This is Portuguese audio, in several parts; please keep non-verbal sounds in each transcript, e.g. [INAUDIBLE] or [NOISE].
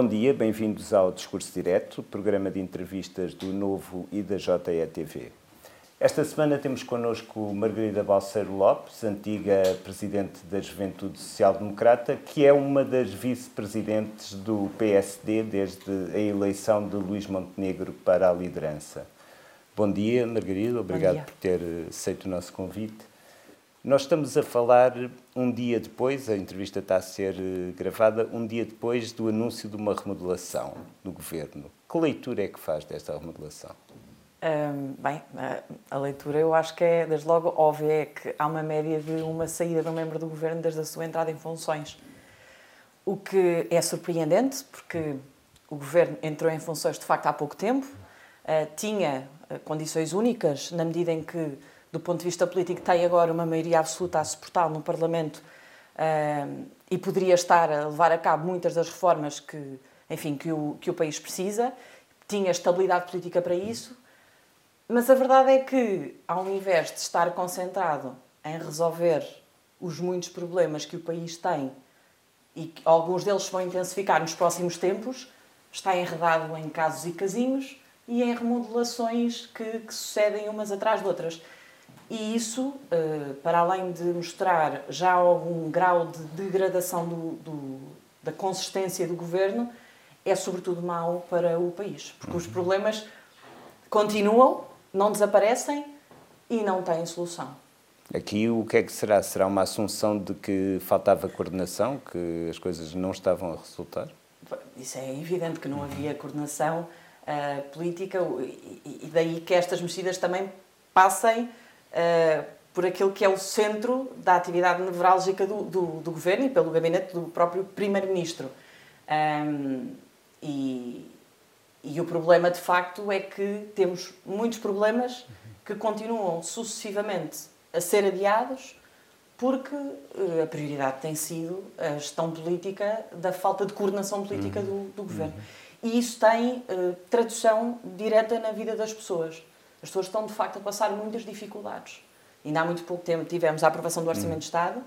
Bom dia, bem-vindos ao Discurso Direto, programa de entrevistas do Novo e da JETV. Esta semana temos connosco Margarida Balseiro Lopes, antiga Presidente da Juventude Social Democrata, que é uma das vice-presidentes do PSD desde a eleição de Luís Montenegro para a liderança. Bom dia, Margarida, obrigado dia. por ter aceito o nosso convite. Nós estamos a falar um dia depois, a entrevista está a ser eh, gravada, um dia depois do anúncio de uma remodelação do governo. Que leitura é que faz desta remodelação? Um, bem, a, leitura eu acho que é, desde logo, óbvia, é que há uma média de uma saída de um membro do governo desde a sua entrada em funções. O que é surpreendente, porque o governo entrou em funções de facto há pouco tempo, uh, tinha uh, condições únicas, na medida em que do ponto de vista político, tem agora uma maioria absoluta a suportá-lo no Parlamento uh, e poderia estar a levar a cabo muitas das reformas que, enfim, que o, que o país precisa. Tinha estabilidade política para isso. Mas a verdade é que, ao invés de estar concentrado em resolver os muitos problemas que o país tem e que alguns deles vão intensificar nos próximos tempos, está enredado em casos e casinhos e em remodelações que, que sucedem umas atrás de outras. E isso, eh, para além de mostrar já algum grau de degradação do, do, da consistência do governo, é sobretudo mau para o país. Porque os problemas continuam, não desaparecem e não têm solução. Aqui o que é que será? Será uma assunção de que faltava coordenação, que as coisas não estavam a resultar? Isso é evidente que não havia coordenação uh, política e daí que estas mexidas também passem uh, por aquilo que é o centro da atividade nevrálgica do, do, do governo e pelo gabinete do próprio primeiro-ministro. Um, e, e o problema, de facto, é que temos muitos problemas que continuam sucessivamente a ser adiados porque uh, a prioridade tem sido a gestão política da falta de coordenação política do, do governo. E isso tem uh, tradução direta na vida das pessoas. As pessoas estão, de facto, a passar muitas dificuldades. Ainda há muito pouco tempo tivemos a aprovação do Orçamento hum. de Estado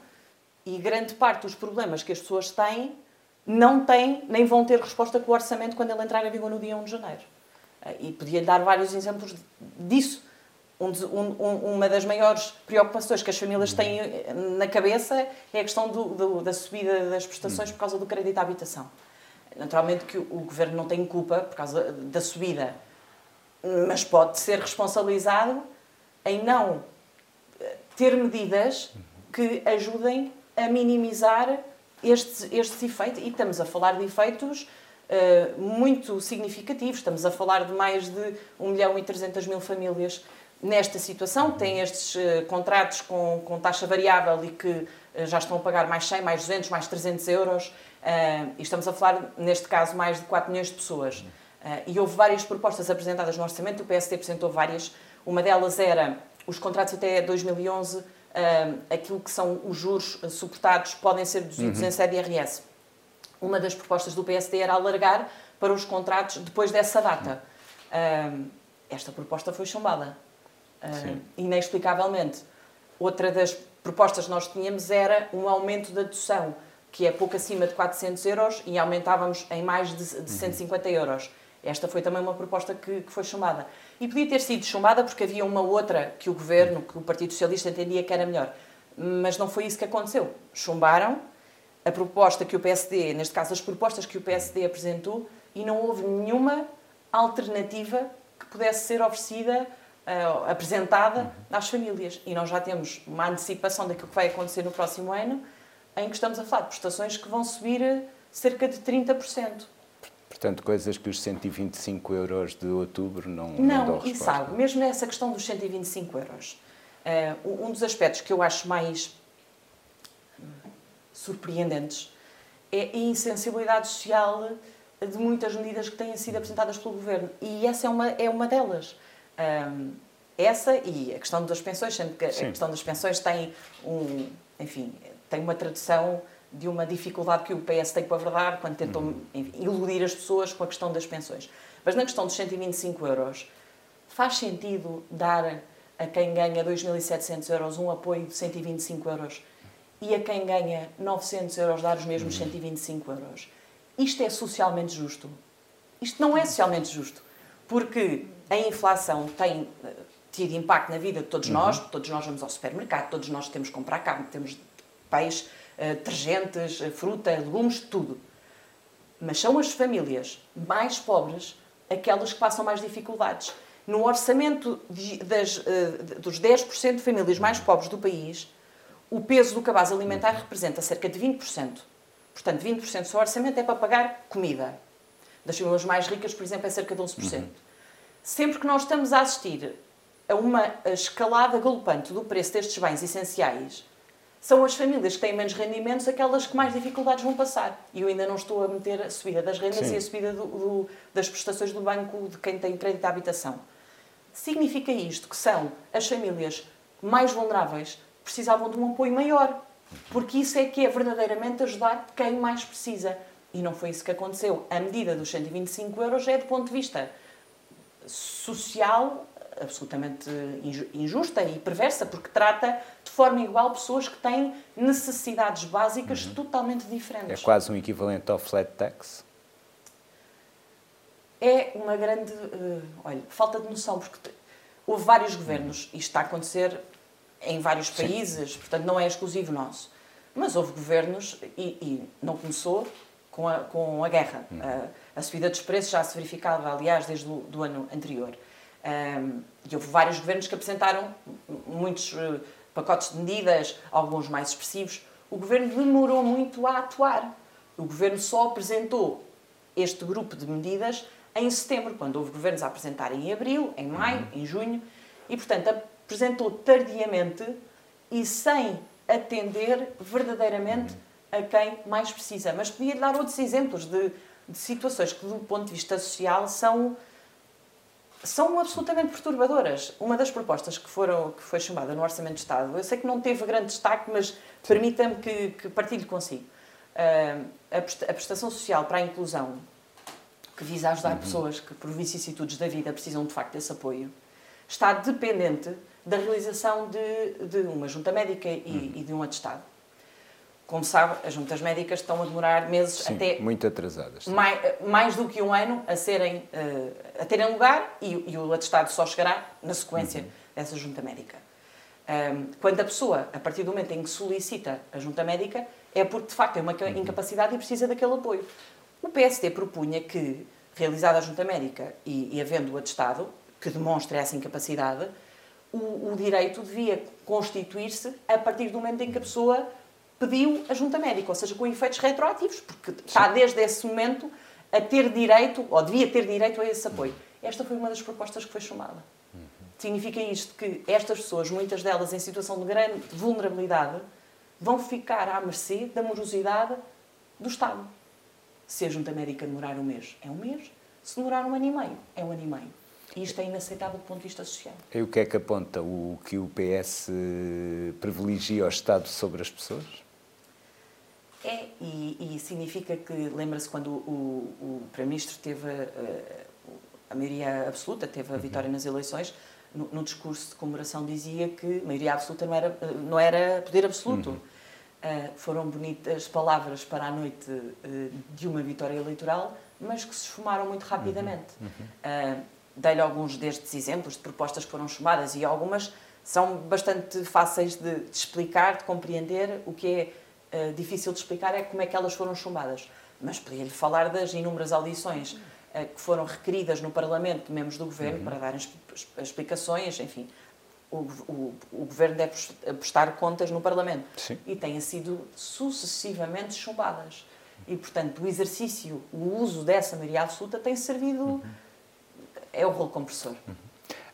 e grande parte dos problemas que as pessoas têm não têm, nem vão ter resposta com o orçamento quando ele entrar em vigor no dia 1 de janeiro. Eh, e podia dar vários exemplos disso. Um, um, uma das maiores preocupações que as famílias têm eh, na cabeça é a questão do, do, da subida das prestações por causa do crédito à habitação. Naturalmente que o, o governo não tem culpa por causa da subida mas pode ser responsabilizado em não eh, ter medidas que ajudem a minimizar estes, estes efeitos. E estamos a falar de efeitos uh, muito significativos. Estamos a falar de mais de 1 milhão e 300 mil famílias nesta situação. Têm estes uh, contratos com, com taxa variável e que uh, já estão a pagar mais 100, mais 200, mais 300 euros. e estamos a falar, neste caso, mais de 4 milhões de pessoas. Uh, e houve várias propostas apresentadas no orçamento, o PSD apresentou várias. Uma delas era os contratos até 2011, uh, eh, aquilo que são os juros suportados podem ser deduzidos uhum. em CDRS. Uma das propostas do PSD era alargar para os contratos depois dessa data. Uh, esta proposta foi chumbada, inexplicavelmente. Outra das propostas que nós tínhamos era um aumento da dedução, que é pouco acima de 400 euros, e aumentávamos em mais de, de 150 euros. Esta foi também uma proposta que, que foi chamada. E podia ter sido chumbada porque havia uma outra que o governo, que o Partido Socialista entendia que era melhor. Mas não foi isso que aconteceu. Chumbaram a proposta que o PSD, neste caso as propostas que o PSD apresentou, e não houve nenhuma alternativa que pudesse ser oferecida, uh, apresentada às famílias. E nós já temos uma antecipação daquilo que vai acontecer no próximo ano, em que estamos a falar de prestações que vão subir cerca de 30%. Portanto, coisas que os 125 euros de outubro não Não, não e sabe, mesmo nessa questão dos 125 euros, uh, um dos aspectos que eu acho mais surpreendentes é a insensibilidade social de muitas medidas que têm sido apresentadas pelo Governo. E essa é uma, é uma delas. Um, essa e a questão das pensões, sendo que Sim. a questão das pensões tem um, enfim, tem uma tradução de uma dificuldade que o PS tem com a verdade quando tentam uhum. iludir as pessoas com a questão das pensões. Mas na questão dos 125 euros, faz sentido dar a quem ganha 2.700 euros um apoio de 125 euros e a quem ganha 900 euros dar os mesmos 125 uhum. euros? isto é socialmente justo? Isto não é socialmente justo, porque a inflação tem eh, tido impacto na vida de todos uhum. nós, todos nós vamos ao supermercado, todos nós temos que comprar carne, temos peixe, detergentes, uh, fruta, legumes, tudo. Mas são as famílias mais pobres aquelas que passam mais dificuldades. No orçamento de, das, uh, dos 10% de famílias mais pobres do país, o peso do cabaz alimentar representa cerca de 20%. Portanto, 20% do seu orçamento é para pagar comida. Das famílias mais ricas, por exemplo, é cerca de 11%. Uhum. Sempre que nós estamos a assistir a uma escalada galopante do preço destes bens essenciais, são as famílias que têm menos rendimentos aquelas que mais dificuldades vão passar. E eu ainda não estou a meter a subida das rendas Sim. e a subida do, do, das prestações do banco de quem tem crédito à habitação. Significa isto que são as famílias mais vulneráveis precisavam de um apoio maior, porque isso é que é verdadeiramente ajudar quem mais precisa. E não foi isso que aconteceu. A medida dos 125 euros é, do ponto de vista social, absolutamente injusta e perversa, porque trata de forma igual pessoas que têm necessidades básicas uhum. totalmente diferentes. É quase um equivalente ao flat tax? É uma grande. Uh, olha, falta de noção, porque houve vários governos, uhum. isto está a acontecer em vários países, Sim. portanto não é exclusivo nosso. Mas houve governos, e, e não começou com a, com a guerra. Uhum. A, a, subida dos preços já se verificava, aliás, desde o do ano anterior. Um, e houve vários governos que apresentaram muitos uh, pacotes de medidas, alguns mais expressivos. O governo demorou muito a atuar. O governo só apresentou este grupo de medidas em setembro, quando houve governos a apresentar em abril, em maio, uhum. em junho, e, portanto, apresentou tardiamente e sem atender verdadeiramente a quem mais precisa. Mas podia dar outros exemplos de, de situações que, do ponto de vista social, são são absolutamente perturbadoras. Uma das propostas que, foram, que foi chamada no Orçamento de Estado, eu sei que não teve grande destaque, mas permita-me que, que partilhe consigo. Uh, a prestação social para a inclusão, que visa ajudar uhum. pessoas que, por vicissitudes da vida, precisam de facto desse apoio, está dependente da realização de, de uma junta médica e, uhum. e de um atestado. Como sabe, as juntas médicas estão a demorar meses sim, até. Muito atrasadas. Mais, mais, do que um ano a, serem, uh, a terem lugar e, e, o atestado só chegará na sequência uhum. dessa junta médica. Quando a pessoa, a partir do momento em que solicita a junta médica, é porque de facto tem uma uhum. incapacidade e precisa daquele apoio. O PSD propunha que, realizada a junta médica e, e havendo o atestado, que demonstre essa incapacidade, o, o direito devia constituir-se a partir do momento em que a pessoa pediu a junta médica, ou seja, com efeitos retroativos, porque está desde esse momento a ter direito, ou devia ter direito a esse apoio. Esta foi uma das propostas que foi chamada. Uhum. Significa isto que estas pessoas, muitas delas em situação de grande vulnerabilidade, vão ficar à mercê da morosidade do Estado. Se a junta médica demorar um mês, é um mês. Se demorar um ano e meio, é um ano e meio. E isto é inaceitável do ponto de vista social. E o que é que aponta? O que o PS privilegia o Estado sobre as pessoas? É, e, e significa que, lembra-se quando o, o Primeiro-Ministro teve a, eh, a, maioria absoluta, teve a uhum. vitória nas eleições, no, no, discurso de comemoração dizia que maioria absoluta não era, não era poder absoluto. Uhum. Uh, foram bonitas palavras para a noite uh, de uma vitória eleitoral, mas que se esfumaram muito rapidamente. Uhum. Uh, Dei-lhe alguns destes exemplos de propostas que foram chamadas e algumas são bastante fáceis de, de explicar, de compreender. O que é uh, difícil de explicar é como é que elas foram chumbadas. Mas podia-lhe falar das inúmeras audições uh, que foram requeridas no Parlamento de membros do Governo uhum. para darem explicações, enfim. O, o, o, Governo deve prestar contas no Parlamento. Sim. E têm sido sucessivamente chumbadas. E, portanto, o exercício, o uso dessa maioria absoluta tem servido. Uhum. É o rolo compressor. Uhum.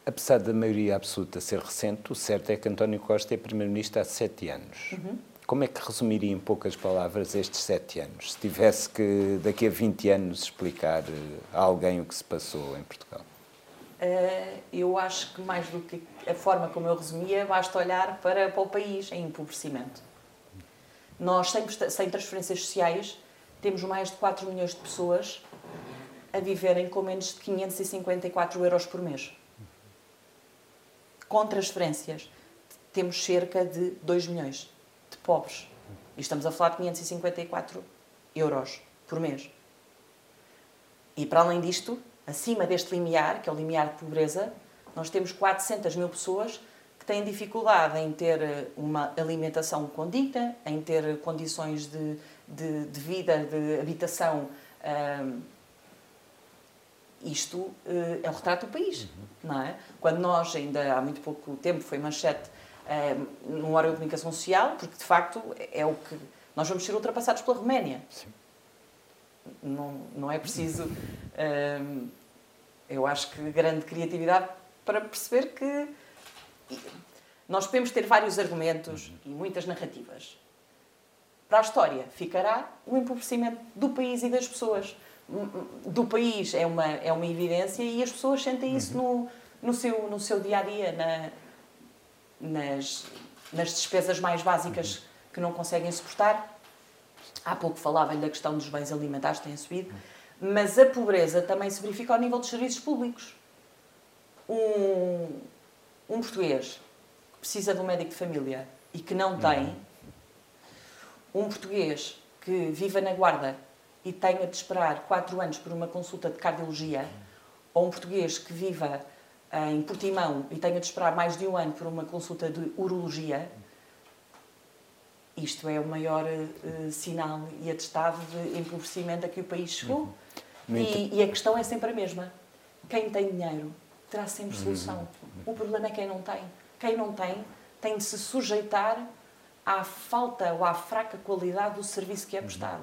Apesar da maioria absoluta ser recente, o certo é que António Costa é Primeiro-Ministro há sete anos. Uhum. Como é que resumiria em poucas palavras estes sete anos? Se tivesse que, daqui a 20 anos, explicar eh, a alguém o que se passou em Portugal? Uh, eu acho que mais do que a forma como eu resumia, basta olhar para, para o país em empobrecimento. Nós, sem, sem transferências sociais, temos mais de 4 milhões de pessoas a viverem com menos de 554 euros por mês. Com transferências, temos cerca de 2 milhões de pobres. E estamos a falar de 554 euros por mês. E para além disto, acima deste limiar, que é o limiar de pobreza, nós temos 400 mil pessoas que têm dificuldade em ter eh, uma alimentação condigna, em ter condições de, de, de vida, de habitação. Um, isto uh, é o retrato do país, uhum. não é? Quando nós, ainda há muito pouco tempo, foi manchete num órgão de comunicação social, porque de facto é o que. Nós vamos ser ultrapassados pela Roménia. Sim. Não, não é preciso. Uh, eu acho que grande criatividade para perceber que nós podemos ter vários argumentos e muitas narrativas. Para a história ficará o empobrecimento do país e das pessoas. Do país é uma, é uma evidência e as pessoas sentem isso no, no, seu, no seu dia a dia, na, nas, nas despesas mais básicas que não conseguem suportar. Há pouco falava-lhe da questão dos bens alimentares têm subido, mas a pobreza também se verifica ao nível dos serviços públicos. Um, um português que precisa de um médico de família e que não tem, um português que viva na Guarda e tenha de esperar 4 anos por uma consulta de cardiologia, ou um português que viva em Portimão e tenha de esperar mais de um ano por uma consulta de urologia, isto é o maior uh, sinal e atestado de empobrecimento a que o país chegou. Uhum. E, e, a questão é sempre a mesma. Quem tem dinheiro terá sempre solução. Uhum. O problema é quem não tem. Quem não tem tem de se sujeitar à falta ou à fraca qualidade do serviço que é prestado.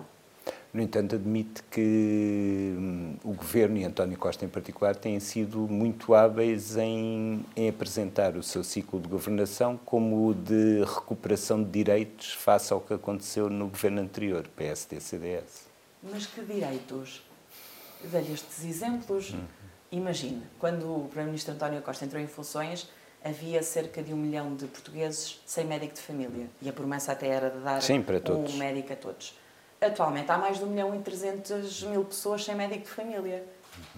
No entanto, admite que hum, o governo e António Costa em particular têm sido muito hábeis em, em, apresentar o seu ciclo de governação como o de recuperação de direitos face ao que aconteceu no governo anterior, PSD-CDS. Mas que direitos? Dei-lhe estes exemplos. Uhum. Imagine, quando o Primeiro-Ministro António Costa entrou em funções, havia cerca de um milhão de portugueses sem médico de família. E a promessa até era de dar Sim, um médico a todos. Atualmente há mais de 1 milhão e 300 mil pessoas sem médico de família.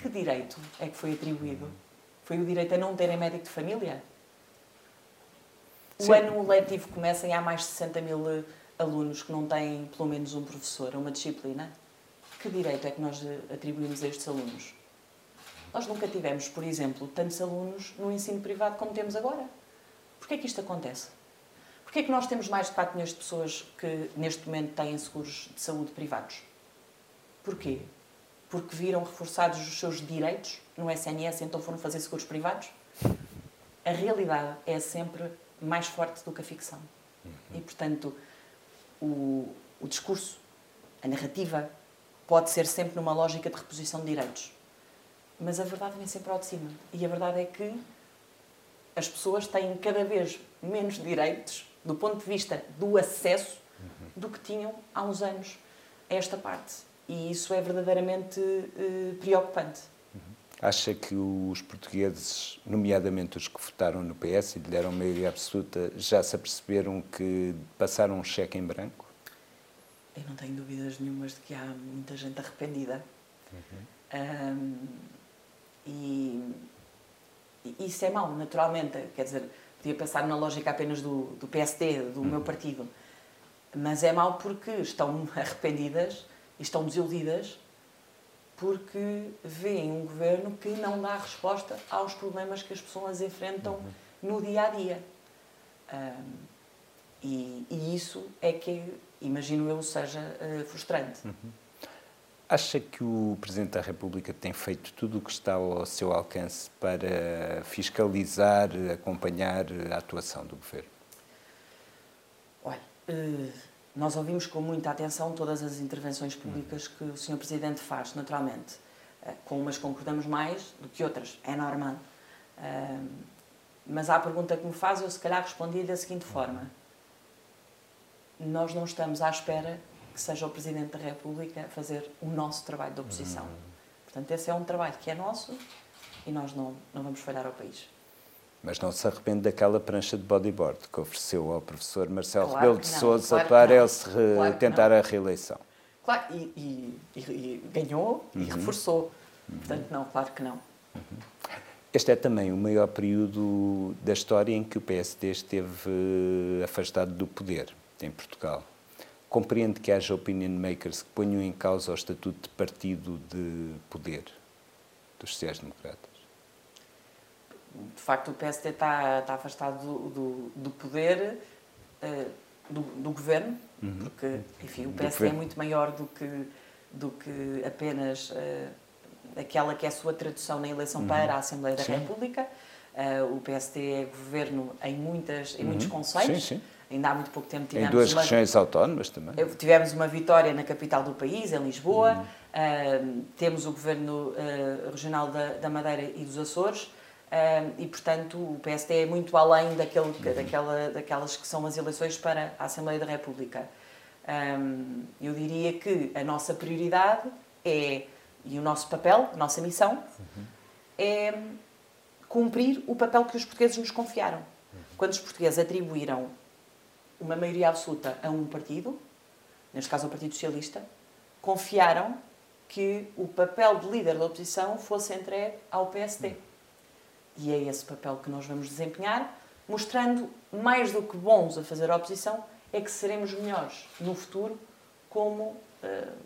Que direito é que foi atribuído? Foi o direito a não terem médico de família? O Sim. ano letivo começa e há mais de 60 mil eh, alunos que não têm pelo menos um professor, uma disciplina. Que direito é que nós eh, atribuímos a estes alunos? Nós nunca tivemos, por exemplo, tantos alunos no ensino privado como temos agora. Porquê é que isto acontece? Porquê é que nós temos mais de 4 milhões de pessoas que neste momento têm seguros de saúde privados? Porquê? Porque viram reforçados os seus direitos no SNS, então foram fazer seguros privados? A realidade é sempre mais forte do que a ficção. E, portanto, o, o discurso, a narrativa, pode ser sempre numa lógica de reposição de direitos. Mas a verdade vem sempre ao de cima. E a verdade é que as pessoas têm cada vez menos direitos do ponto de vista do acesso, do que tinham há uns anos a esta parte. E isso é verdadeiramente uh, preocupante. Acha que os portugueses, nomeadamente os que votaram no PS e lhe deram maioria absoluta, já se aperceberam que passaram um cheque em branco? Eu não tenho dúvidas nenhumas de que há muita gente arrependida. Uhum. Um, e, e isso é mau, naturalmente. Quer dizer, podia pensar na lógica apenas do, do PSD, do meu partido. Mas é mau porque estão [LAUGHS] arrependidas e estão desiludidas porque veem um governo que não dá resposta aos problemas que as pessoas enfrentam uhum. no dia a dia. Um, e, e, isso é que, imagino eu, seja uh, frustrante. Uhum. Acha que o Presidente da República tem feito tudo o que está ao seu alcance para fiscalizar, acompanhar a atuação do Governo? Olha, eh, nós ouvimos com muita atenção todas as intervenções públicas que o Sr. Presidente faz, naturalmente. Eh, com umas concordamos mais do que outras, é normal. Eh, mas à pergunta que me faz, eu se calhar respondi da seguinte forma: Nós não estamos à espera que seja o Presidente da República a fazer o nosso trabalho de oposição. Uhum. Portanto, esse é um trabalho que é nosso e nós não, não vamos falhar ao país. Mas não se arrepende daquela prancha de bodyboard que ofereceu ao professor Marcelo claro Rebelo de Sousa claro para ele se claro tentar a reeleição. Claro, e, e, e ganhou uhum. e reforçou. Uhum. Portanto, não, claro que não. Uhum. Este é também o maior período da história em que o PSD esteve afastado do poder em Portugal. Compreende que haja opinion makers que ponham em causa o estatuto de partido de poder dos sociais-democratas? De facto, o PSD está, está afastado do, do, do poder uh, do, do, governo, uhum. porque, enfim, o PSD é muito maior do que, do que apenas uh, aquela que é a sua tradução na eleição uhum. para a Assembleia da sim. República. Uh, o PSD é governo em, muitas, em uhum. muitos conselhos. Sim, sim. Ainda há muito pouco tempo tivemos. Em duas uma, regiões autónomas também. Tivemos uma vitória na capital do país, em Lisboa. Uhum. Uh, temos o governo uh, regional da, da, Madeira e dos Açores. Uh, e, portanto, o PSD é muito além daquele, uhum. daquela, daquelas que são as eleições para a Assembleia da República. Eu diria que a nossa prioridade é, e o nosso papel, a nossa missão, uhum. é cumprir o papel que os portugueses nos confiaram. Uhum. Quando os portugueses atribuíram uma maioria absoluta a um partido, neste caso o Partido Socialista, confiaram que o papel de líder da oposição fosse entregue ao PSD. E é esse papel que nós vamos desempenhar, mostrando mais do que bons a fazer a oposição, é que seremos melhores no futuro como uh,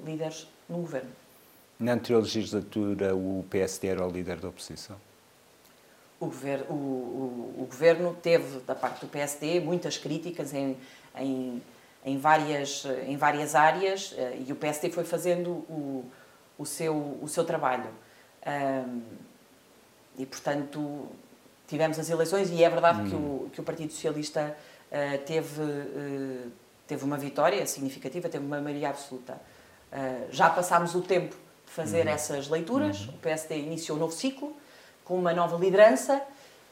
líderes no governo. Na anterior legislatura, o PSD era o líder da oposição? O governo, o, o, o governo teve, da parte do PSD, muitas críticas em, em, em, várias, em várias áreas eh, e o PSD foi fazendo o, o, seu, o seu trabalho. e, portanto, tivemos as eleições e é verdade que, o, hum. que o Partido Socialista eh, teve, eh, teve uma vitória significativa, teve uma maioria absoluta. já passámos o tempo de fazer uhum. essas leituras, uhum. o PSD iniciou um novo ciclo, com uma nova liderança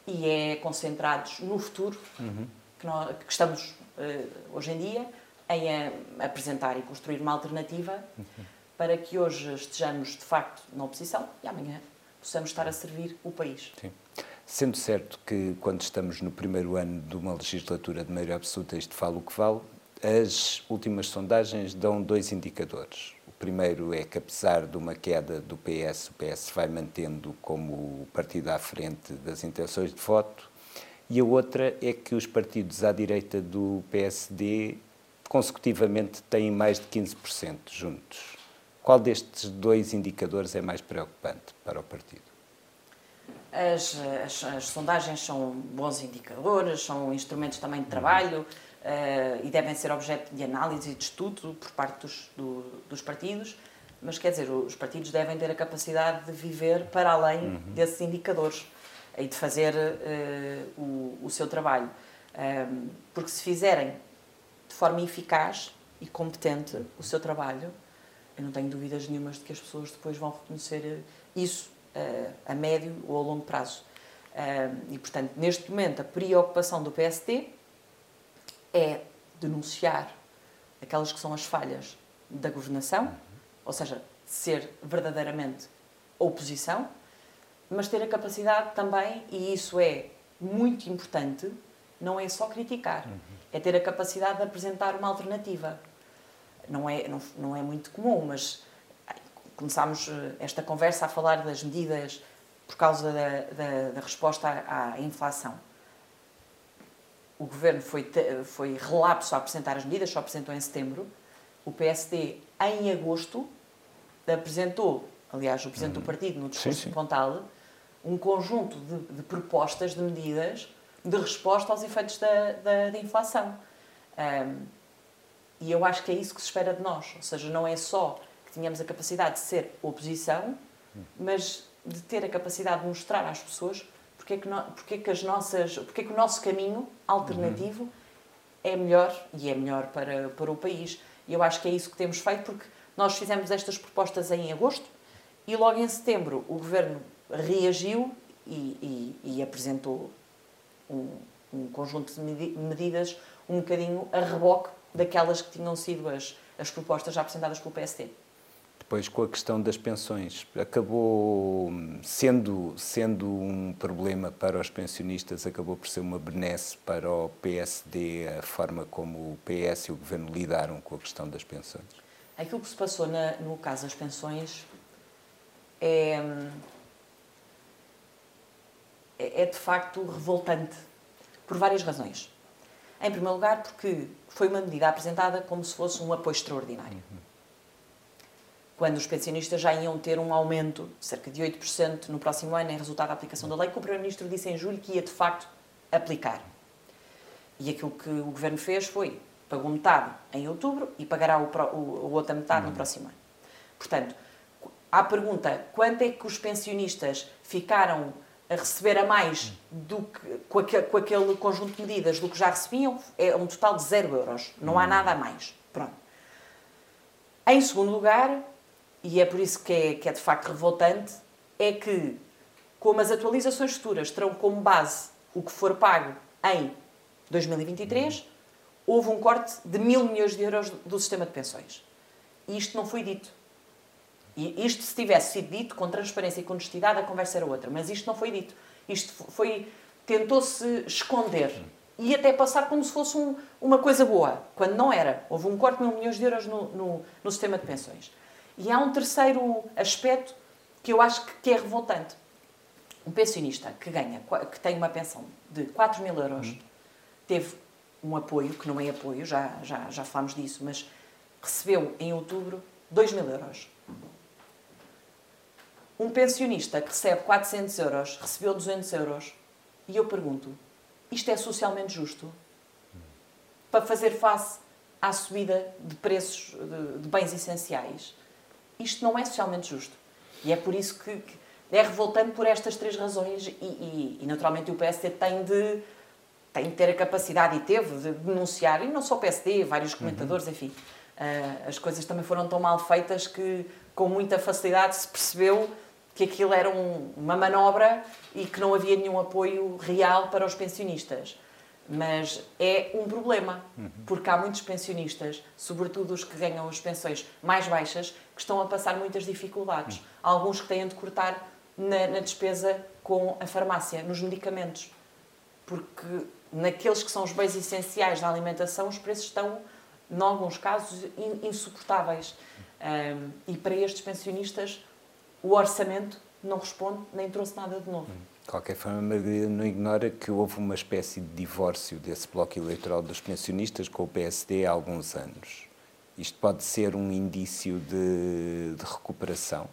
e é concentrados no futuro uhum. que, nós, que, estamos uh, hoje em dia em a, apresentar e construir uma alternativa uhum. para que hoje estejamos de facto na oposição e amanhã possamos estar a servir o país. Sim. Sendo certo que quando estamos no primeiro ano de uma legislatura de maioria absoluta, isto fala o que vale, as últimas sondagens dão dois indicadores primeiro é que, apesar de uma queda do PS, o PS vai mantendo como partido à frente das intenções de voto, e a outra é que os partidos à direita do PSD consecutivamente têm mais de 15% juntos. Qual destes dois indicadores é mais preocupante para o partido? As, as, as sondagens são bons indicadores, são instrumentos também de trabalho. Uhum uh, e devem ser objeto de análise e de estudo por parte dos, do, dos partidos, mas quer dizer, os partidos devem ter a capacidade de viver para além uhum. desses indicadores e de fazer uh, o, o, seu trabalho. Um, ehm, porque se fizerem de forma eficaz e competente o seu trabalho, eu não tenho dúvidas nenhumas de que as pessoas depois vão reconhecer isso uh, a médio ou a longo prazo. Um, e, portanto, neste momento, a preocupação do PST é denunciar aquelas que são as falhas da governação, ou seja, ser verdadeiramente oposição, mas ter a capacidade também, e isso é muito importante, não é só criticar, uhum. é ter a capacidade de apresentar uma alternativa. Não é, não, não é muito comum, mas começámos eh, esta conversa a falar das medidas por causa da, da, da resposta à, à inflação o governo foi, foi relapso a apresentar as medidas, só apresentou em setembro. O PSD, em agosto, apresentou, aliás, o presidente do uhum. partido, no discurso sim, sim. Pontal, um conjunto de, de, propostas, de medidas de resposta aos efeitos da, da, da inflação. Um, e eu acho que é isso que se espera de nós. Ou seja, não é só que tenhamos a capacidade de ser oposição, hum. mas de ter a capacidade de mostrar às pessoas porque é que, no, porque é que as nossas, porque é que o nosso caminho alternativo uhum. é melhor e é melhor para, para o país. E eu acho que é isso que temos feito, porque nós fizemos estas propostas em agosto e logo em setembro o governo reagiu e, e, e apresentou um, um, conjunto de medidas um bocadinho a reboque daquelas que tinham sido as, as propostas já apresentadas pelo PST depois com a questão das pensões. Acabou sendo, sendo um problema para os pensionistas, acabou por ser uma benesse para o PSD, a forma como o PS e o Governo lidaram com a questão das pensões. Aquilo que se passou na, no caso das pensões é, é, é de facto revoltante, por várias razões. Em primeiro lugar, porque foi uma medida apresentada como se fosse um apoio extraordinário. Quando os pensionistas já iam ter um aumento de cerca de 8% no próximo ano em resultado da aplicação da lei, que o Primeiro-Ministro disse em julho que ia de facto aplicar. E aquilo que o Governo fez foi pagou metade em outubro e pagará o, o, a outra metade no próximo ano. Portanto, à pergunta quanto é que os pensionistas ficaram a receber a mais do que, com, aquele, com aquele conjunto de medidas do que já recebiam, é um total de zero euros. Não há nada a mais. Pronto. Em segundo lugar, e é por isso que é, que é de facto revoltante, é que, como as atualizações futuras terão como base o que for pago em 2023, houve um corte de mil milhões de euros do sistema de pensões. E isto não foi dito. E isto, se tivesse sido dito com transparência e com honestidade, a conversa era outra. Mas isto não foi dito. Isto foi. tentou-se esconder. E até passar como se fosse um, uma coisa boa, quando não era. Houve um corte de mil milhões de euros no, no, no sistema de pensões. E há um terceiro aspecto que eu acho que é revoltante. Um pensionista que ganha, que tem uma pensão de 4 mil euros, uhum. teve um apoio, que não é apoio, já, já, já falámos disso, mas recebeu em outubro 2 mil euros. Um pensionista que recebe 400 euros recebeu 200 euros. E eu pergunto, isto é socialmente justo? Para fazer face à subida de preços de, de bens essenciais? Isto não é socialmente justo. E é por isso que, que é revoltante por estas três razões e, e, e, naturalmente o PSD tem de, tem de ter a capacidade e teve de denunciar, e não só o PSD, vários uhum. comentadores, uhum. enfim. Uh, as coisas também foram tão mal feitas que com muita facilidade se percebeu que aquilo era um, uma manobra e que não havia nenhum apoio real para os pensionistas. Mas é um problema, porque há muitos pensionistas, sobretudo os que ganham as pensões mais baixas, que estão a passar muitas dificuldades. Alguns que têm de cortar na, na despesa com a farmácia, nos medicamentos. Porque naqueles que são os bens essenciais da alimentação, os preços estão, em alguns casos, insuportáveis. Um, e para estes pensionistas, o orçamento não responde nem trouxe nada de novo. De qualquer forma, Margarida não ignora que houve uma espécie de divórcio desse bloco eleitoral dos pensionistas com o PSD há alguns anos. Isto pode ser um indício de, de recuperação?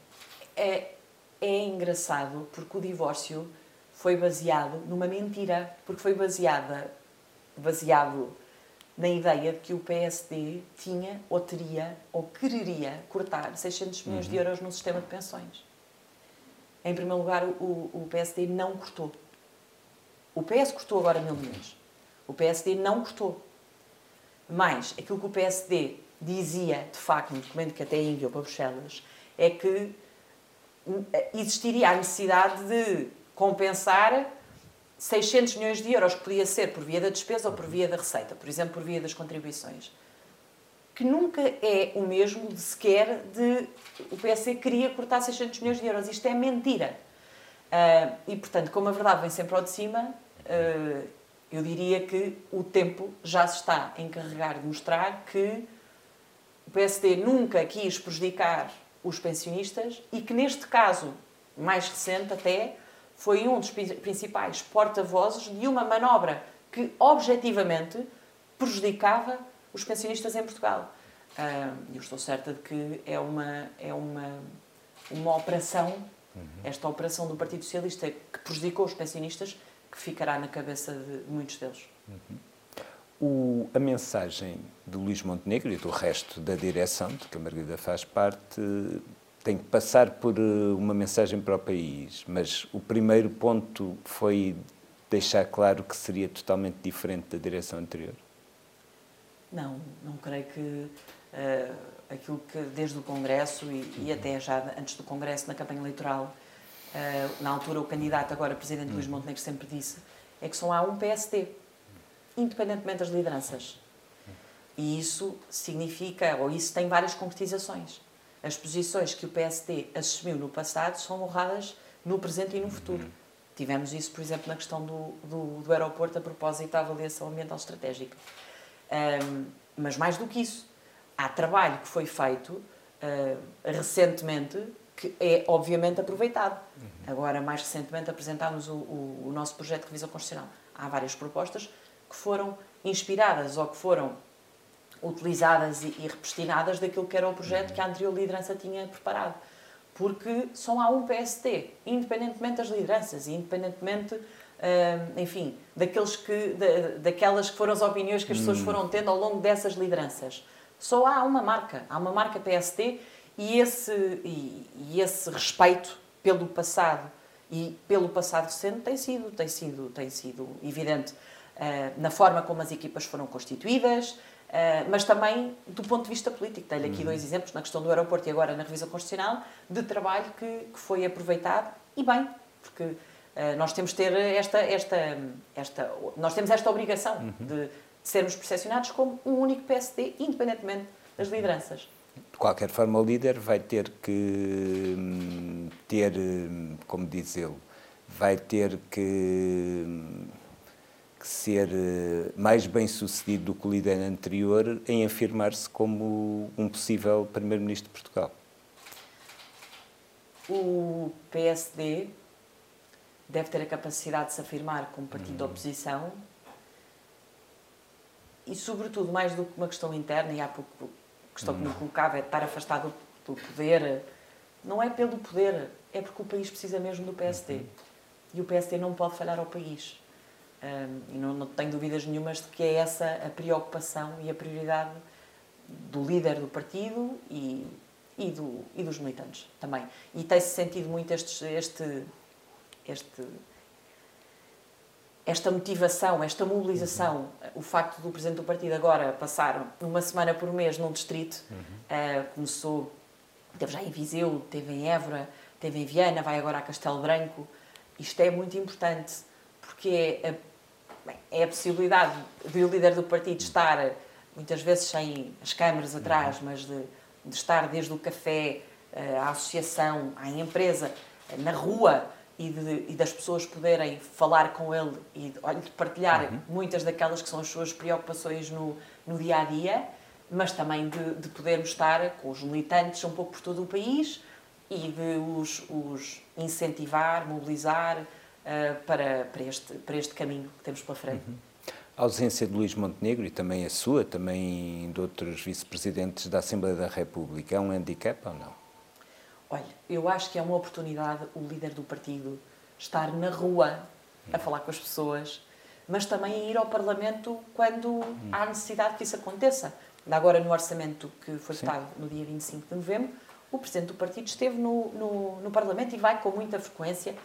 É, é engraçado porque o divórcio foi baseado numa mentira, porque foi baseada, baseado na ideia de que o PSD tinha ou teria ou quereria cortar 600 milhões uhum. de euros no sistema de pensões. Em primeiro lugar, o, o PSD não cortou. O PS cortou agora mil milhões. O PSD não cortou. Mas aquilo que o PSD dizia, de facto, no documento que até enviou para Bruxelas, é que existiria a necessidade de compensar 600 milhões de euros, que podia ser por via da despesa ou por via da receita, por exemplo, por via das contribuições que nunca é o mesmo de sequer de o PSD queria cortar 600 milhões de euros. Isto é mentira. Uh, e, portanto, como a verdade vem sempre ao de cima, uh, eu diria que o tempo já se está a encarregar de mostrar que o PSD nunca quis prejudicar os pensionistas e que, neste caso mais recente até, foi um dos principais porta-vozes de uma manobra que, objetivamente, prejudicava os pensionistas em Portugal. Uh, eu estou certa de que é uma, é uma, uma operação, uhum. esta operação do Partido Socialista que prejudicou os pensionistas, que ficará na cabeça de muitos deles. Uhum. O, a mensagem do Luís Montenegro e do resto da direção, de que a Margarida faz parte, tem que passar por eh, uma mensagem para o país, mas o primeiro ponto foi deixar claro que seria totalmente diferente da direção anterior. Não, não creio que uh, aquilo que desde o Congresso e, e, até já antes do Congresso, na campanha eleitoral, uh, na altura o candidato, agora Presidente Luís uhum. Montenegro, sempre disse, é que só há um PSD, independentemente das lideranças. E isso significa, ou isso tem várias concretizações. As posições que o PSD assumiu no passado são honradas no presente e no futuro. Uhum. Tivemos isso, por exemplo, na questão do, do, do aeroporto a propósito da avaliação ambiental estratégica. Um, mas mais do que isso, há trabalho que foi feito uh, recentemente que é obviamente aproveitado. Uhum. Agora, mais recentemente, apresentámos o, o, o, nosso projeto de revisão constitucional. Há várias propostas que foram inspiradas ou que foram utilizadas e, e repostinadas daquilo que era o projeto que a anterior liderança tinha preparado. Porque só há um PST, independentemente das lideranças, independentemente, uh, enfim, daqueles que, da, daquelas que foram as opiniões que as pessoas hum. foram tendo ao longo dessas lideranças. Só há uma marca, há uma marca PST e esse, e, e esse respeito pelo passado e pelo passado recente tem sido, tem sido, tem sido evidente uh, na forma como as equipas foram constituídas, Uh, mas também do ponto de vista político. Tenho aqui uhum. dois exemplos, na questão do aeroporto e agora na revisão constitucional, de trabalho que, que foi aproveitado e bem, porque nós temos ter esta, esta, esta, nós temos esta obrigação uhum. de, de sermos percepcionados como um único PSD, independentemente das lideranças. De qualquer forma, o líder vai ter que hum, ter, hum, como diz ele, vai ter que hum, que ser eh, mais bem sucedido do que o líder anterior em afirmar-se como um possível Primeiro-Ministro de Portugal? O PSD deve ter a capacidade de se afirmar como partido hum. de oposição e, sobretudo, mais do que uma questão interna, e há pouco a questão hum. que me colocava é de estar afastado do poder. Não é pelo poder, é porque o país precisa mesmo do PSD. Uhum. E o PSD não pode falhar ao país. Um, e não, não, tenho dúvidas nenhumas de que é essa a preocupação e a prioridade do líder do partido e, e, do, e dos militantes também. E tem-se sentido muito este, este, este, esta motivação, esta mobilização, uhum. o facto do Presidente do Partido agora passar uma semana por mês num distrito, uhum. uh, começou, teve já em Viseu, teve em Évora, teve em Viana, vai agora a Castelo Branco. Isto é muito importante porque é a, bem, é a possibilidade de o líder do partido estar, muitas vezes sem as câmaras atrás, mas de, de estar desde o café eh, à associação, à empresa, na rua e, de, e das pessoas poderem falar com ele e olha, partilhar uhum. muitas daquelas que são as suas preocupações no, no dia a dia, mas também de, de podermos estar com os militantes um pouco por todo o país e de os, os incentivar, mobilizar, uh, para, para, este, para este caminho que temos pela frente. Uhum. A ausência de Luís Montenegro e também a sua, também de outros vice-presidentes da Assembleia da República, é um handicap ou não? Olha, eu acho que é uma oportunidade o líder do partido estar na rua a falar com as pessoas, mas também ir ao Parlamento quando há necessidade que isso aconteça. Agora, no orçamento que foi votado no dia 25 de novembro, o Presidente do Partido esteve no, no, no Parlamento e vai com muita frequência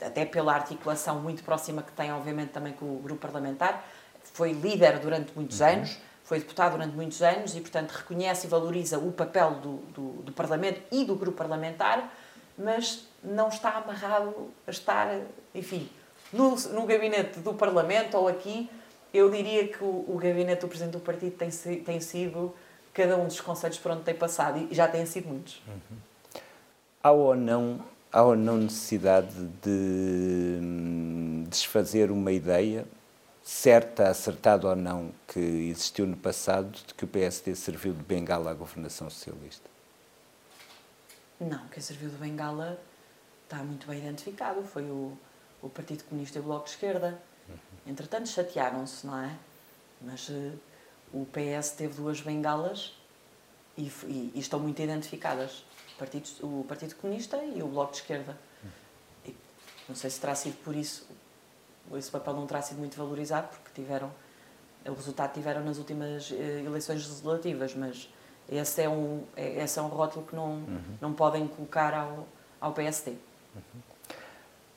até pela articulação muito próxima que tem, obviamente, também com o grupo parlamentar. Foi líder durante muitos uhum. anos, foi deputado durante muitos anos e, portanto, reconhece e valoriza o papel do, do, do Parlamento e do grupo parlamentar, mas não está amarrado a estar, enfim, no, no gabinete do Parlamento ou aqui. Eu diria que o, o gabinete do Presidente do Partido tem, tem sido cada um dos conselhos por onde tem passado e já têm sido muitos. Uhum. Há ou não há ou não necessidade de hum, desfazer uma ideia, certa, acertada ou não, que existiu no passado, de que o PSD serviu de bengala à governação socialista? Não, quem serviu de bengala está muito bem identificado. Foi o, o Partido Comunista e o Bloco de Esquerda. Uhum. Entretanto, chatearam-se, não é? Mas uh, o PS teve duas bengalas e, e, e estão muito identificadas partidos, o Partido Comunista e o Bloco de Esquerda. E não sei se terá sido por isso, esse papel não terá sido muito valorizado, porque tiveram, o resultado tiveram nas últimas eh, eleições legislativas, mas esse é um, é, esse é um rótulo que não, uhum. não podem colocar ao, ao PSD. Uhum.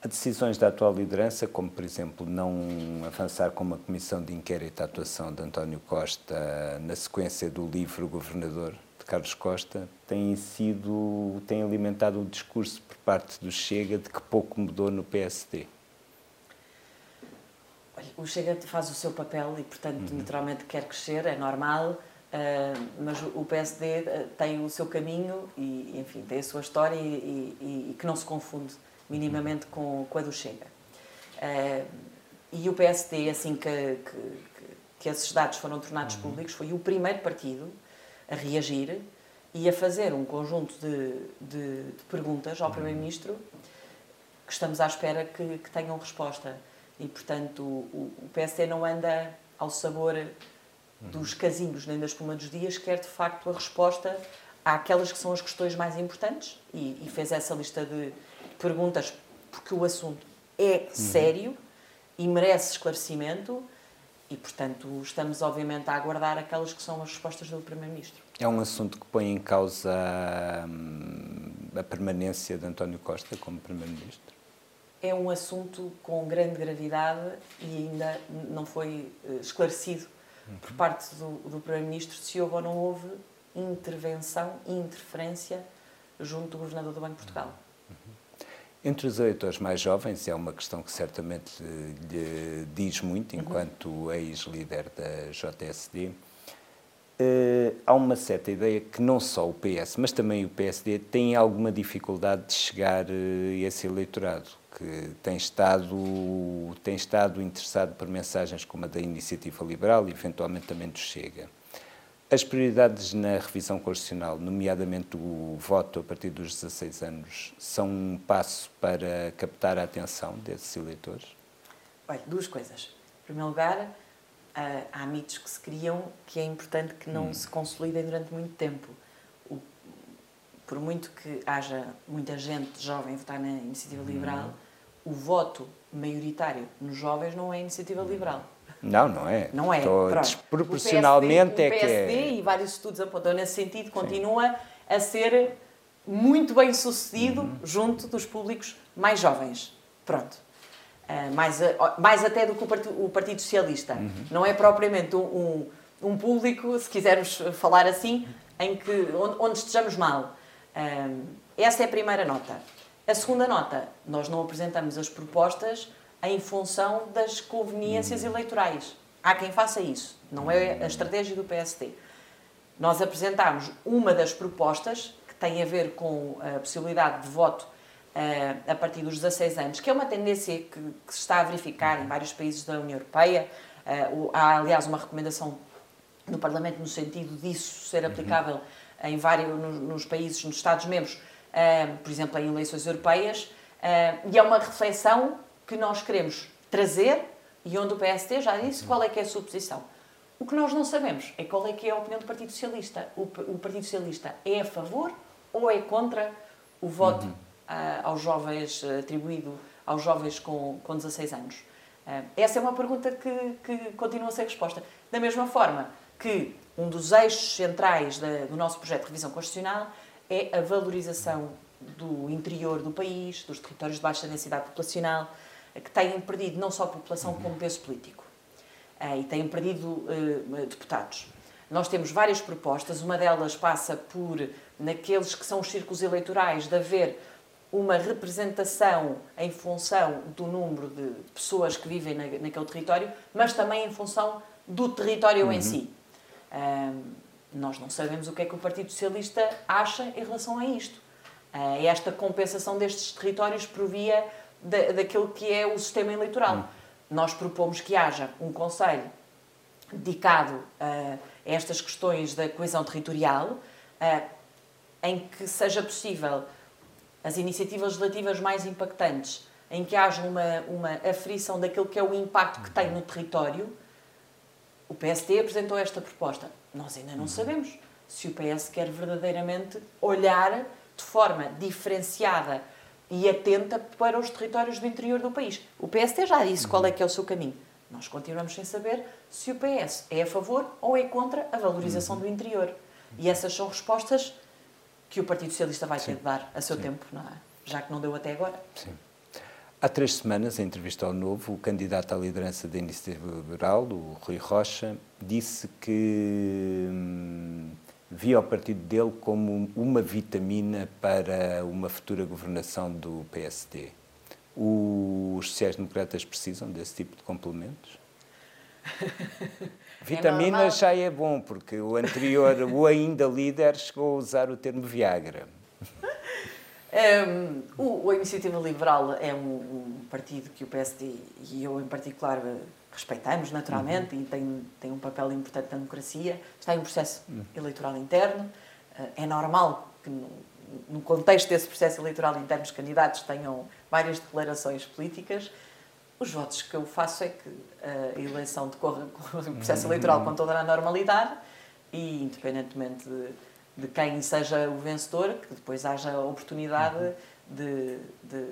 Há decisões da atual liderança, como por exemplo não avançar com uma comissão de inquérito à atuação de António Costa na sequência do livro Governador, Carlos Costa têm sido, têm alimentado um discurso por parte do Chega de que pouco mudou no PSD. O Chega faz o seu papel e, portanto, uhum. naturalmente quer crescer, é normal, uh, mas o PSD eh, tem o seu caminho e, enfim, tem a sua história e, e, e que não se confunde minimamente com, com a do Chega. Uh, e o PSD, assim que, que, que esses dados foram tornados uhum. públicos, foi o primeiro partido a reagir e a fazer um conjunto de, de, de perguntas ao Primeiro-Ministro que estamos à espera que, que, tenham resposta. E, portanto, o, o PSD não anda ao sabor dos casinhos nem da espuma dos dias, quer de facto a resposta àquelas que são as questões mais importantes e, e fez essa lista de perguntas porque o assunto é sério e merece esclarecimento e, portanto, estamos obviamente a aguardar aquelas que são as respostas do Primeiro-Ministro. É um assunto que põe em causa hum, a permanência de António Costa como Primeiro-Ministro? É um assunto com grande gravidade e ainda não foi eh, esclarecido uhum. por parte do, do Primeiro-Ministro se houve ou não houve intervenção e interferência junto do Governador do Banco de Portugal. Entre os eleitores mais jovens, é uma questão que certamente lhe diz muito, uhum. enquanto uhum. ex-líder da JSD, uh, eh, há uma certa ideia que não só o PS, mas também o PSD têm alguma dificuldade de chegar uh, a esse eleitorado, que tem estado, tem estado interessado por mensagens como a da Iniciativa Liberal e eventualmente também do Chega. As prioridades na revisão constitucional, nomeadamente o voto a partir dos 16 anos, são um passo para captar a atenção desses eleitores? Olha, duas coisas. Em primeiro lugar, há mitos que se criam que é importante que não hum. se consolidem durante muito tempo. por muito que haja muita gente jovem a votar na iniciativa hum. O voto maioritário nos jovens não é iniciativa liberal não, não é. Não é. Desproporcionalmente o PSD, é que é. O PSD, e vários estudos apontam nesse sentido, continua Sim. a ser muito bem sucedido uhum. junto dos públicos mais jovens. Pronto. Uh, mais, mais até do que o Partido, o partido Socialista. Uhum. Não é propriamente um, um, um, público, se quisermos falar assim, em que, onde, onde estejamos mal. Uh, essa é a primeira nota. A segunda nota, nós não apresentamos as propostas em função das conveniências hum. eleitorais. Há quem faça isso, não é a estratégia do PSD. Nós apresentámos uma das propostas que tem a ver com a possibilidade de voto uh, a partir dos 16 anos, que é uma tendência que, que, se está a verificar em vários países da União Europeia. Uh, há, aliás, uma recomendação no Parlamento no sentido disso ser uhum. aplicável uhum. em vários, nos, nos países, nos Estados-membros, por exemplo, em eleições europeias. e é uma reflexão que nós queremos trazer e onde o PSD já disse qual é que é a sua posição. O que nós não sabemos é qual é que é a opinião do Partido Socialista. O, o Partido Socialista é a favor ou é contra o voto uhum. uh, aos jovens, atribuído aos jovens com, com 16 anos? Uh, essa é uma pergunta que, que continua a ser resposta. Da mesma forma que um dos eixos centrais da, do nosso projeto de revisão constitucional é a valorização do interior do país, dos territórios de baixa densidade populacional, que têm perdido não só a população como peso político. Eh, e têm perdido eh, deputados. Nós temos várias propostas, uma delas passa por, naqueles que são os círculos eleitorais, de haver uma representação em função do número de pessoas que vivem naquele território, mas também em função do território uhum. em si. Um, nós não sabemos o que é que o Partido Socialista acha em relação a isto. Uh, esta compensação destes territórios por via da, daquilo que é o sistema eleitoral. Hum. Nós propomos que haja um Conselho dedicado a estas questões da coesão territorial, em que seja possível as iniciativas legislativas mais impactantes, em que haja uma, uma aferição daquilo que é o impacto que tem no território. O PSD apresentou esta proposta. Nós ainda não uhum. sabemos se o PS quer verdadeiramente olhar de forma diferenciada e atenta para os territórios do interior do país. O PST já disse qual é que é o seu caminho. Nós continuamos sem saber se o PS é a favor ou é contra a valorização do interior. E essas são respostas que o Partido Socialista vai ter de dar a seu Sim. tempo, não é? já que não deu até agora. Sim. Há três semanas, em entrevista ao Novo, o candidato à liderança da Iniciativa Liberal, o Rui Rocha, disse que hum, via o partido dele como uma vitamina para uma futura governação do PSD. Os sociais-democratas precisam desse tipo de complementos? [LAUGHS] Vitamina é já é bom, porque o anterior, o ainda líder, chegou a usar o termo Viagra. Um, o, a Iniciativa Liberal é um, um, partido que o PSD e eu, em particular, respeitamos naturalmente uhum. e tem, tem um papel importante na democracia, está em um processo uhum. eleitoral interno. Eh, é normal que, no, no contexto desse processo eleitoral interno, os candidatos tenham várias declarações políticas. Os votos que eu faço é que a eleição decorra com o processo eleitoral com toda a normalidade e, independentemente de, de quem seja o vencedor, que depois haja a oportunidade de, de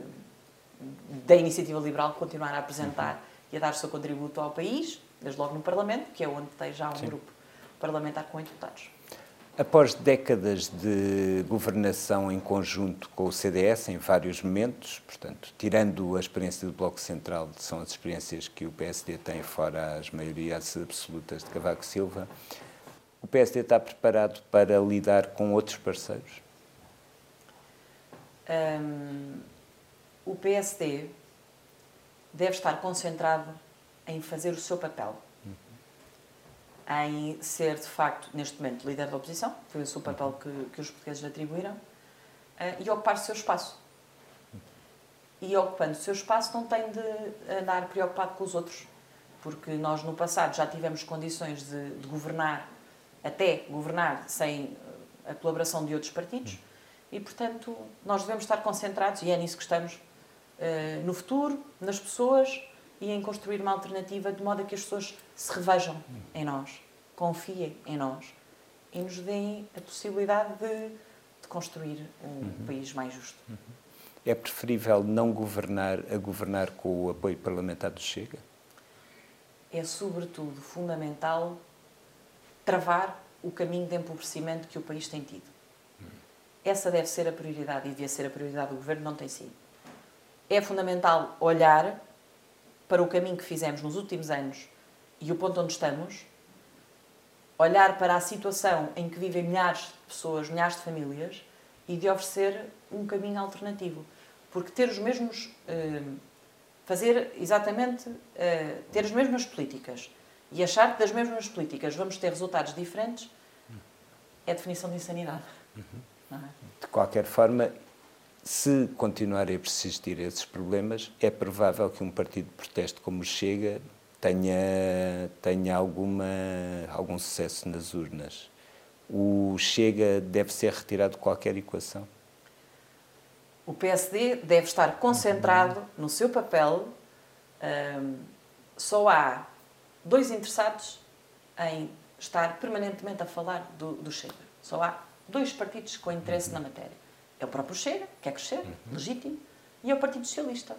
da iniciativa liberal continuar a apresentar e a dar o seu contributo ao país, desde logo no Parlamento, que é onde tem já um Sim. grupo parlamentar com oito deputados. Após décadas de governação em conjunto com o CDS, em vários momentos, portanto, tirando a experiência do Bloco Central, são as experiências que o PSD tem fora as maiorias absolutas de Cavaco Silva, o PSD está preparado para lidar com outros parceiros? Um, o PSD deve estar concentrado em fazer o seu papel. Em ser, de facto, neste momento, líder da oposição, foi o seu papel que, que os portugueses lhe atribuíram, uh, e ocupar o seu espaço. E ocupando o seu espaço, não tem de andar preocupado com os outros, porque nós no passado já tivemos condições de, de governar, até governar sem a colaboração de outros partidos, e portanto nós devemos estar concentrados, e é nisso que estamos, uh, no futuro, nas pessoas e em construir uma alternativa de modo a que as pessoas se revejam em nós, confiem em nós e nos deem a possibilidade de, de construir um uhum. país mais justo. Uhum. É preferível não governar a governar com o apoio parlamentar do Chega? É, sobretudo, fundamental travar o caminho de empobrecimento que o país tem tido. Essa deve ser a prioridade e devia ser a prioridade do governo, não tem sido. É fundamental olhar para o caminho que fizemos nos últimos anos e o ponto onde estamos, olhar para a situação em que vivem milhares de pessoas, milhares de famílias e de oferecer um caminho alternativo. Porque ter os mesmos. Eh, fazer exatamente. Eh, ter as mesmas políticas e achar que das mesmas políticas vamos ter resultados diferentes é definição de insanidade. Uhum. É? De qualquer forma, se continuarem a persistir esses problemas, é provável que um partido de protesto como o Chega tenha, tenha alguma, algum sucesso nas urnas. O Chega deve ser retirado de qualquer equação? O PSD deve estar concentrado no seu papel. Um, só há dois interessados em estar permanentemente a falar do, do Chega. Só há dois partidos com interesse na matéria é o próprio Chega, quer crescer, uhum. legítimo, e é o Partido Socialista.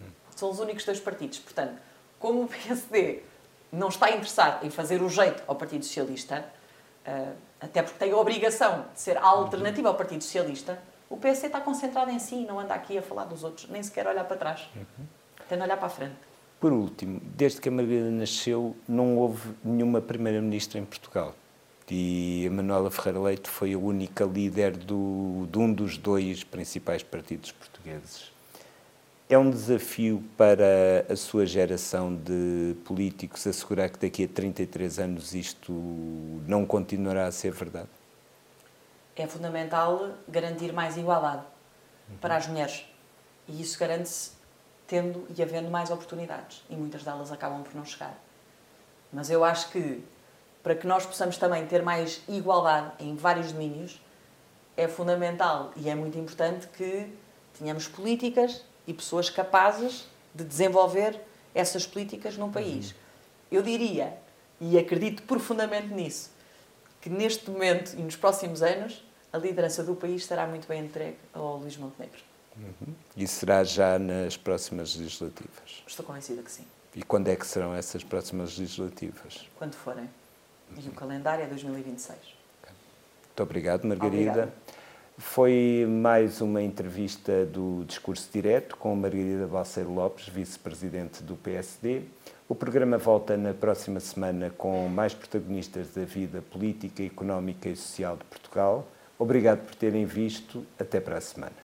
Uhum. São os únicos dois partidos. Portanto, como o PSD não está interessado em fazer o jeito ao Partido Socialista, uh, até porque tem a obrigação de ser a alternativa ao Partido Socialista, o PSD está concentrado em si e não anda aqui a falar dos outros, nem sequer olhar para trás. Uhum. Tem de olhar para a frente. Por último, desde que a Margarida nasceu, não houve nenhuma Primeira-Ministra em Portugal e a Manuela Ferreira Leite foi a única líder do, de um dos dois principais partidos portugueses. É um desafio para a sua geração de políticos assegurar que daqui a 33 anos isto não continuará a ser verdade? É fundamental garantir mais igualdade uhum. para as mulheres. E isso garante-se tendo e havendo mais oportunidades. E muitas delas acabam por não chegar. Mas eu acho que para que nós possamos também ter mais igualdade em vários domínios, é fundamental e é muito importante que tenhamos políticas e pessoas capazes de desenvolver essas políticas num país. Uhum. Eu diria, e acredito profundamente nisso, que neste momento e nos próximos anos a liderança do país estará muito bem entregue ao Luís Montenegro. Uhum. E será já nas próximas legislativas? Estou convencida que sim. E quando é que serão essas próximas legislativas? Quando forem. E o calendário é 2026. Muito obrigado, Margarida. Obrigada. Foi mais uma entrevista do Discurso Direto com Margarida Balseiro Lopes, vice-presidente do PSD. O programa volta na próxima semana com mais protagonistas da vida política, económica e social de Portugal. Obrigado por terem visto. Até para a semana.